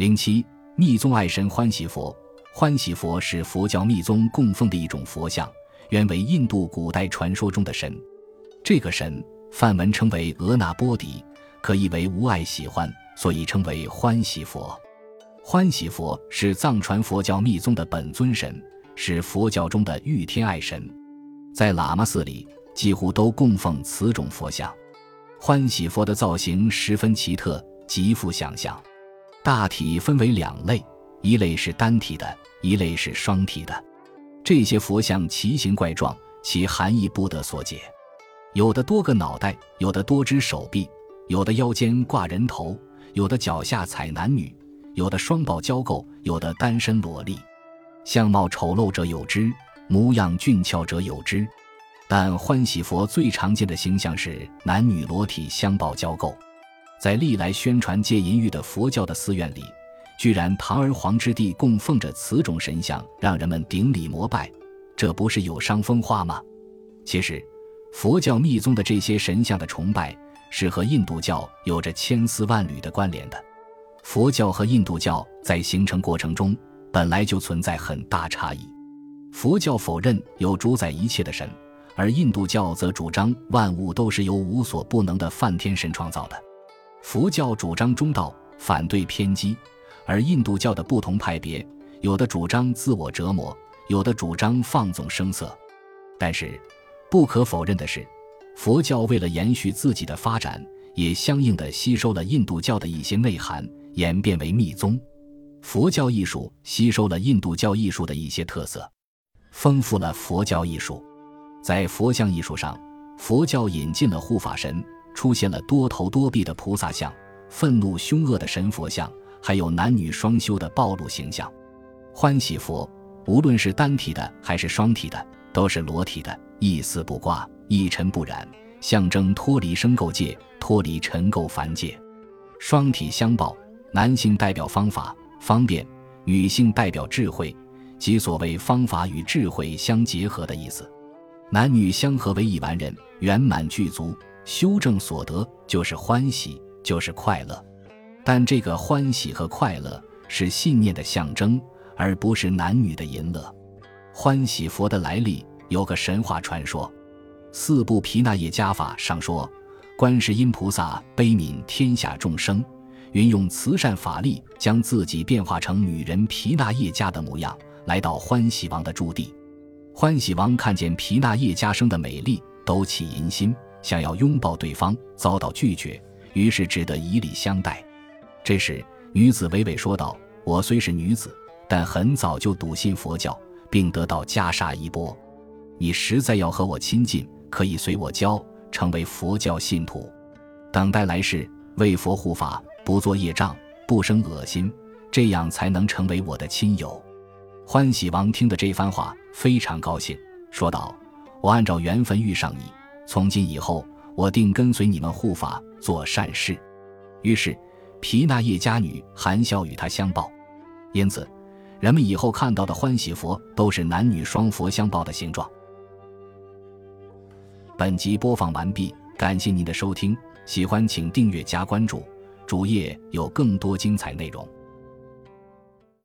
零七密宗爱神欢喜佛，欢喜佛是佛教密宗供奉的一种佛像，原为印度古代传说中的神。这个神梵文称为额那波底，可译为无爱喜欢，所以称为欢喜佛。欢喜佛是藏传佛教密宗的本尊神，是佛教中的御天爱神，在喇嘛寺里几乎都供奉此种佛像。欢喜佛的造型十分奇特，极富想象。大体分为两类，一类是单体的，一类是双体的。这些佛像奇形怪状，其含义不得所解。有的多个脑袋，有的多只手臂，有的腰间挂人头，有的脚下踩男女，有的双抱交媾，有的单身裸立。相貌丑陋者有之，模样俊俏者有之。但欢喜佛最常见的形象是男女裸体相抱交媾。在历来宣传戒淫欲的佛教的寺院里，居然堂而皇之地供奉着此种神像，让人们顶礼膜拜，这不是有伤风化吗？其实，佛教密宗的这些神像的崇拜是和印度教有着千丝万缕的关联的。佛教和印度教在形成过程中本来就存在很大差异。佛教否认有主宰一切的神，而印度教则主张万物都是由无所不能的梵天神创造的。佛教主张中道，反对偏激，而印度教的不同派别，有的主张自我折磨，有的主张放纵声色。但是，不可否认的是，佛教为了延续自己的发展，也相应的吸收了印度教的一些内涵，演变为密宗。佛教艺术吸收了印度教艺术的一些特色，丰富了佛教艺术。在佛像艺术上，佛教引进了护法神。出现了多头多臂的菩萨像、愤怒凶恶的神佛像，还有男女双修的暴露形象。欢喜佛，无论是单体的还是双体的，都是裸体的，一丝不挂，一尘不染，象征脱离生垢界，脱离尘垢凡界。双体相抱，男性代表方法方便，女性代表智慧，即所谓方法与智慧相结合的意思。男女相合为一完人，圆满具足。修正所得就是欢喜，就是快乐，但这个欢喜和快乐是信念的象征，而不是男女的淫乐。欢喜佛的来历有个神话传说，《四部毗那耶加法》上说，观世音菩萨悲悯天下众生，运用慈善法力，将自己变化成女人毗那耶加的模样，来到欢喜王的驻地。欢喜王看见毗那耶加生的美丽，都起淫心。想要拥抱对方，遭到拒绝，于是只得以礼相待。这时，女子娓娓说道：“我虽是女子，但很早就笃信佛教，并得到袈裟衣钵。你实在要和我亲近，可以随我教，成为佛教信徒，等待来世为佛护法，不做业障，不生恶心，这样才能成为我的亲友。”欢喜王听的这番话非常高兴，说道：“我按照缘分遇上你。”从今以后，我定跟随你们护法做善事。于是，皮那叶家女含笑与他相抱。因此，人们以后看到的欢喜佛都是男女双佛相抱的形状。本集播放完毕，感谢您的收听，喜欢请订阅加关注，主页有更多精彩内容。